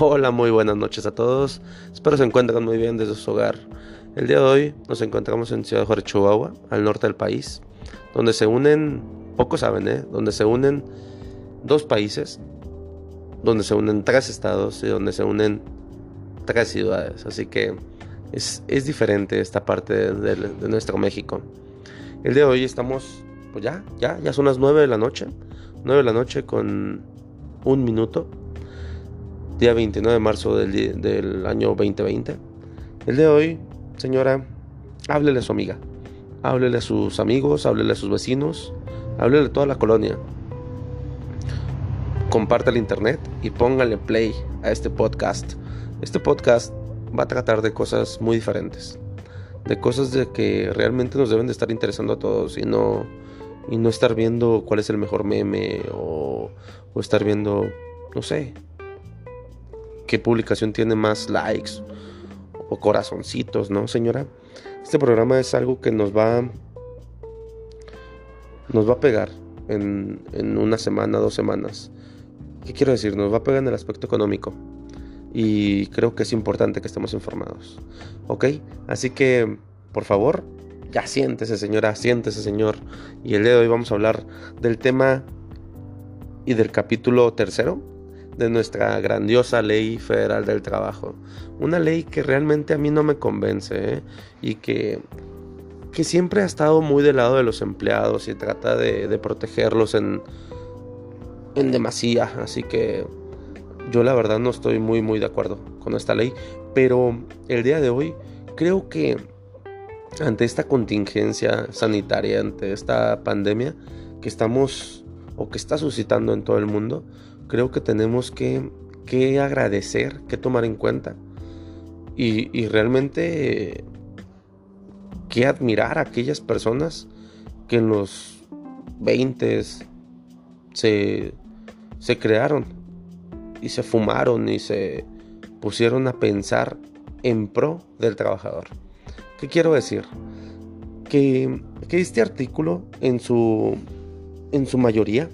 Hola, muy buenas noches a todos. Espero se encuentren muy bien desde su hogar. El día de hoy nos encontramos en Ciudad Juárez, Chihuahua, al norte del país, donde se unen, pocos saben, ¿eh? Donde se unen dos países, donde se unen tres estados y donde se unen tres ciudades. Así que es, diferente esta parte de, nuestro México. El día de hoy estamos, pues ya, ya, ya son las 9 de la noche. 9 de la noche con un minuto. Día 29 de marzo del, año 2020. El de hoy, señora, háblele a su amiga. Háblele a sus amigos, háblele a sus vecinos, háblele a toda la colonia. Comparte el internet y póngale play a este podcast. Este podcast va a tratar de cosas muy diferentes. De cosas de que realmente nos deben de estar interesando a todos y no, y no estar viendo cuál es el mejor meme o, o estar viendo, no sé, qué publicación tiene más likes o corazoncitos, ¿no, señora? Este programa es algo que nos va nos va a pegar en, en una semana, dos semanas. ¿Qué quiero decir? Nos va a pegar en el aspecto económico. Y creo que es importante que estemos informados. ¿Ok? Así que, por favor, ya siéntese, señora, siéntese, señor. Y el día de hoy vamos a hablar del tema y del capítulo tercero de nuestra grandiosa ley federal del trabajo. Una ley que realmente a mí no me convence ¿eh? y que, que siempre ha estado muy del lado de los empleados y trata de, protegerlos en, en demasía. Así que yo la verdad no estoy muy muy de acuerdo con esta ley. Pero el día de hoy creo que ante esta contingencia sanitaria, ante esta pandemia que estamos o que está suscitando en todo el mundo, creo que tenemos que, agradecer, que tomar en cuenta y, realmente que admirar a aquellas personas que en los 20 se, se crearon y se fumaron y se pusieron a pensar en pro del trabajador. ¿Qué quiero decir? Que, que este artículo en su, en su mayoría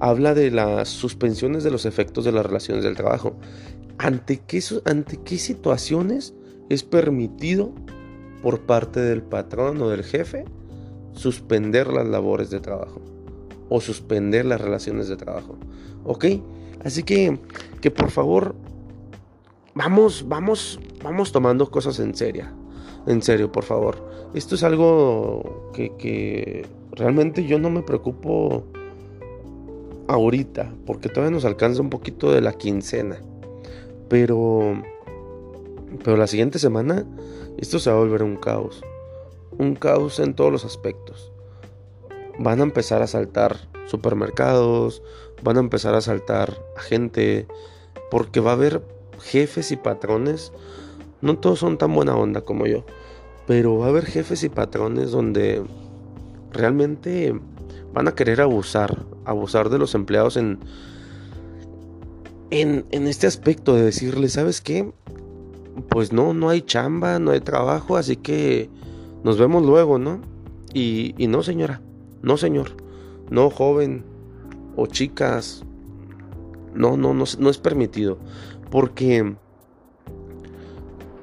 habla de las suspensiones de los efectos de las relaciones del trabajo. ¿Ante qué, ante qué situaciones es permitido por parte del patrón o del jefe suspender las labores de trabajo o suspender las relaciones de trabajo? ¿Ok? Así que, que por favor, vamos, vamos, vamos tomando cosas en serio. En serio, por favor. Esto es algo que, que realmente yo no me preocupo ahorita, porque todavía nos alcanza un poquito de la quincena. Pero, pero la siguiente semana esto se va a volver un caos. Un caos en todos los aspectos. Van a empezar a saltar supermercados, van a empezar a saltar a gente, porque va a haber jefes y patrones. No todos son tan buena onda como yo, pero va a haber jefes y patrones donde realmente van a querer abusar, abusar de los empleados en, en, este aspecto de decirle, ¿sabes qué? Pues no, no hay chamba, no hay trabajo, así que nos vemos luego, ¿no? Y, no, señora, no, señor, no, joven o chicas, no, no, no, no es permitido, porque,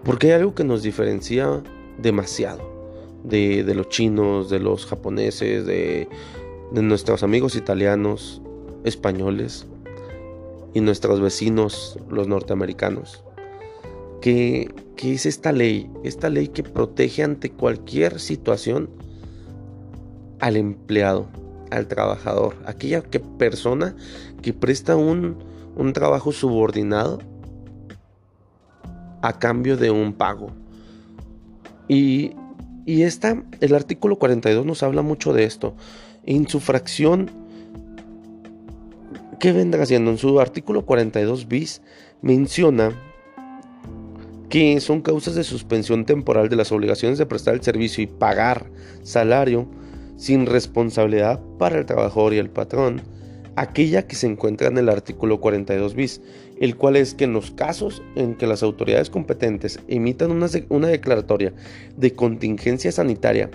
porque hay algo que nos diferencia demasiado. De, de, los chinos, de los japoneses, de, de nuestros amigos italianos, españoles y nuestros vecinos, los norteamericanos. Que, es esta ley, esta ley que protege ante cualquier situación al empleado, al trabajador, aquella que persona que presta un, un trabajo subordinado a cambio de un pago. Y, y esta, el artículo 42 nos habla mucho de esto. En su fracción, ¿qué vendrá haciendo? En su artículo 42 bis menciona que son causas de suspensión temporal de las obligaciones de prestar el servicio y pagar salario sin responsabilidad para el trabajador y el patrón, aquella que se encuentra en el artículo 42 bis, el cual es que en los casos en que las autoridades competentes emitan una, una declaratoria de contingencia sanitaria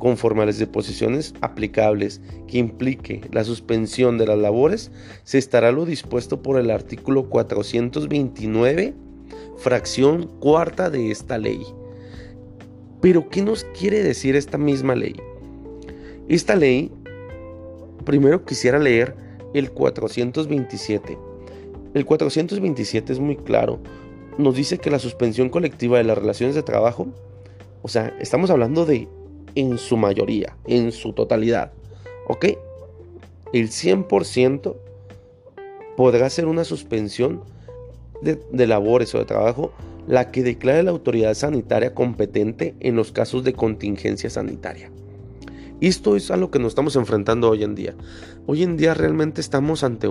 conforme a las disposiciones aplicables que implique la suspensión de las labores, se estará lo dispuesto por el artículo 429, fracción cuarta de esta ley. Pero, ¿qué nos quiere decir esta misma ley? Esta ley, primero quisiera leer el 427. El 427 es muy claro. Nos dice que la suspensión colectiva de las relaciones de trabajo, o sea, estamos hablando de en su mayoría, en su totalidad, ¿ok? El 100% podrá ser una suspensión de, de labores o de trabajo la que declare la autoridad sanitaria competente en los casos de contingencia sanitaria. Esto es a lo que nos estamos enfrentando hoy en día. Hoy en día realmente estamos ante,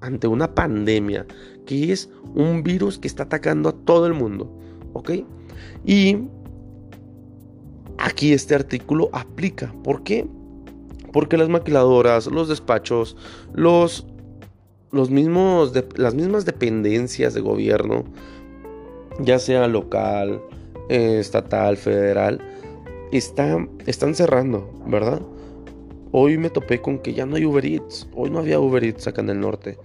ante una pandemia que es un virus que está atacando a todo el mundo. ¿Ok? Y aquí este artículo aplica. ¿Por qué? Porque las maquiladoras, los despachos, los, los mismos las mismas dependencias de gobierno, ya sea local, eh, estatal, federal, están cerrando, ¿verdad? Hoy me topé con que ya no hay Uber Eats. Hoy no había Uber Eats acá en el norte.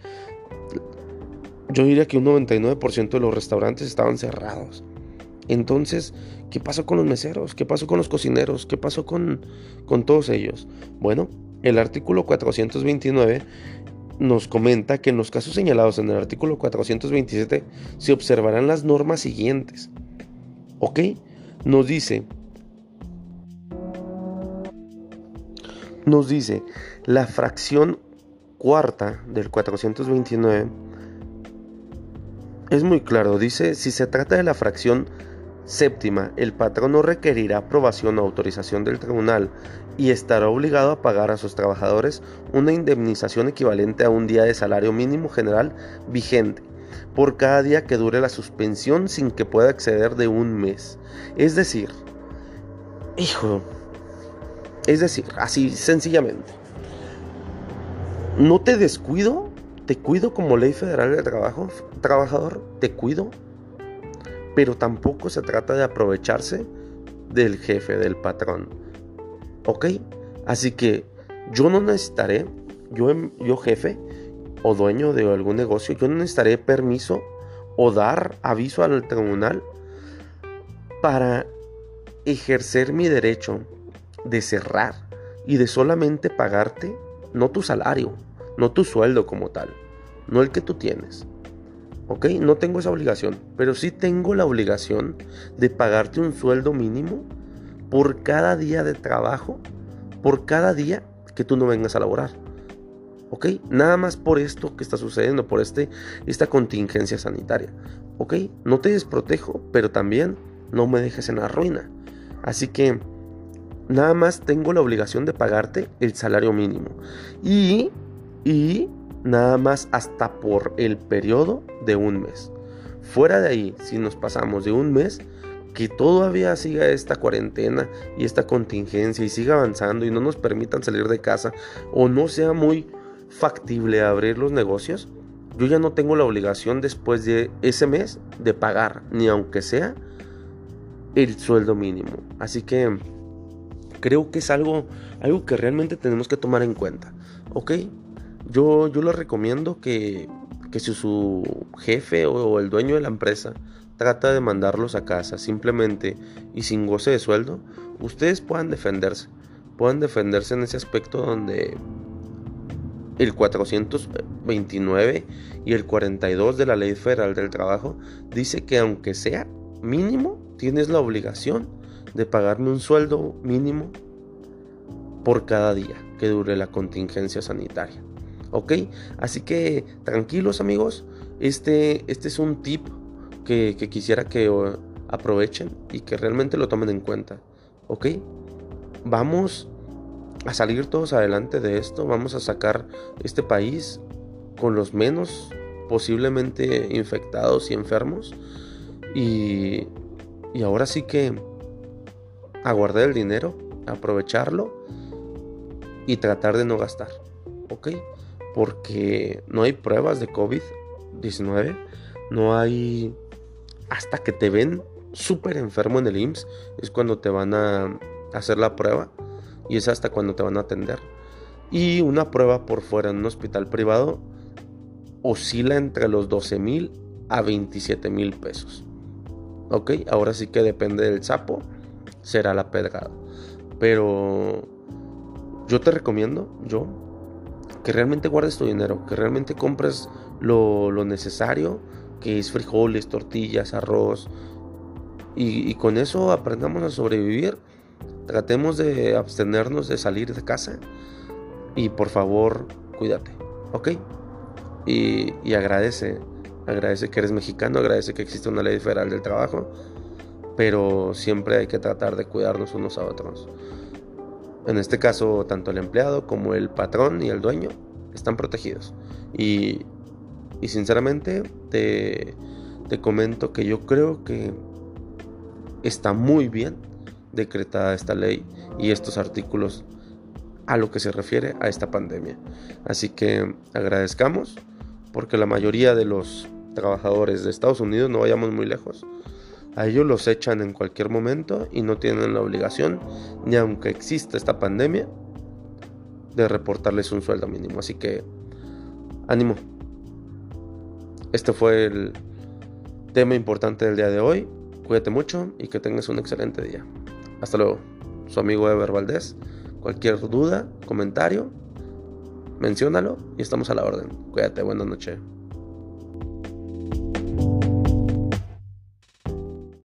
Yo diría que un 99% de los restaurantes estaban cerrados. Entonces, ¿qué pasó con los meseros? ¿Qué pasó con los cocineros? ¿Qué pasó con, con todos ellos? Bueno, el artículo 429 nos comenta que en los casos señalados en el artículo 427 se observarán las normas siguientes. ¿Ok? Nos dice nos dice la fracción cuarta del 429 es muy claro, dice si se trata de la fracción séptima, el patrón no requerirá aprobación o autorización del tribunal y estará obligado a pagar a sus trabajadores una indemnización equivalente a un día de salario mínimo general vigente por cada día que dure la suspensión sin que pueda exceder de un mes. Es decir, hijo, es decir, así sencillamente. No te descuido, te cuido como ley federal de trabajo, trabajador, te cuido, pero tampoco se trata de aprovecharse del jefe, del patrón. ¿Ok? Así que yo no necesitaré, yo, yo jefe o dueño de algún negocio, yo no necesitaré permiso o dar aviso al tribunal para ejercer mi derecho de cerrar y de solamente pagarte no tu salario, no tu sueldo como tal, no el que tú tienes. ¿Ok? No tengo esa obligación, pero sí tengo la obligación de pagarte un sueldo mínimo por cada día de trabajo, por cada día que tú no vengas a laborar. ¿Ok? Nada más por esto que está sucediendo, por este, esta contingencia sanitaria. ¿Ok? No te desprotejo, pero también no me dejes en la ruina. Así que nada más tengo la obligación de pagarte el salario mínimo. Y, y nada más hasta por el periodo de un mes. Fuera de ahí, si nos pasamos de un mes, que todavía siga esta cuarentena y esta contingencia y siga avanzando y no nos permitan salir de casa o no sea muy factible abrir los negocios, yo ya no tengo la obligación después de ese mes de pagar, ni aunque sea el sueldo mínimo. Así que creo que es algo, algo que realmente tenemos que tomar en cuenta. ¿Ok? Yo, yo les recomiendo que, que si su jefe o el dueño de la empresa trata de mandarlos a casa simplemente y sin goce de sueldo, ustedes puedan defenderse. Puedan defenderse en ese aspecto donde el 429 y el 42 de la Ley Federal del Trabajo dice que aunque sea mínimo, tienes la obligación de pagarme un sueldo mínimo por cada día que dure la contingencia sanitaria. ¿Ok? Así que tranquilos amigos, este, este es un tip que, quisiera que aprovechen y que realmente lo tomen en cuenta. ¿Ok? Vamos a salir todos adelante de esto, vamos a sacar este país con los menos posiblemente infectados y enfermos. Y, y ahora sí que aguardar el dinero, aprovecharlo y tratar de no gastar. ¿Ok? Porque no hay pruebas de COVID-19. No hay... Hasta que te ven súper enfermo en el IMSS. Es cuando te van a hacer la prueba. y es hasta cuando te van a atender. Y una prueba por fuera en un hospital privado oscila entre los 12 mil a 27 mil pesos. Ok, ahora sí que depende del sapo, será la pedrada. Pero yo te recomiendo, yo, que realmente guardes tu dinero, que realmente compres lo, necesario, que es frijoles, tortillas, arroz, y, y, con eso aprendamos a sobrevivir. Tratemos de abstenernos de salir de casa y por favor, cuídate, ¿ok? Y, y agradece, agradece que eres mexicano, agradece que existe una ley federal del trabajo, pero siempre hay que tratar de cuidarnos unos a otros. En este caso, tanto el empleado como el patrón y el dueño están protegidos. Y, sinceramente te, te comento que yo creo que está muy bien decretada esta ley y estos artículos a lo que se refiere a esta pandemia. Así que agradezcamos porque la mayoría de los trabajadores de Estados Unidos, no vayamos muy lejos, a ellos los echan en cualquier momento y no tienen la obligación, ni aunque exista esta pandemia, de reportarles un sueldo mínimo. Así que, ánimo. Este fue el tema importante del día de hoy. Cuídate mucho y que tengas un excelente día. Hasta luego. Su amigo Ever Valdés. Cualquier duda, comentario, menciónalo y estamos a la orden. Cuídate, buenas noches.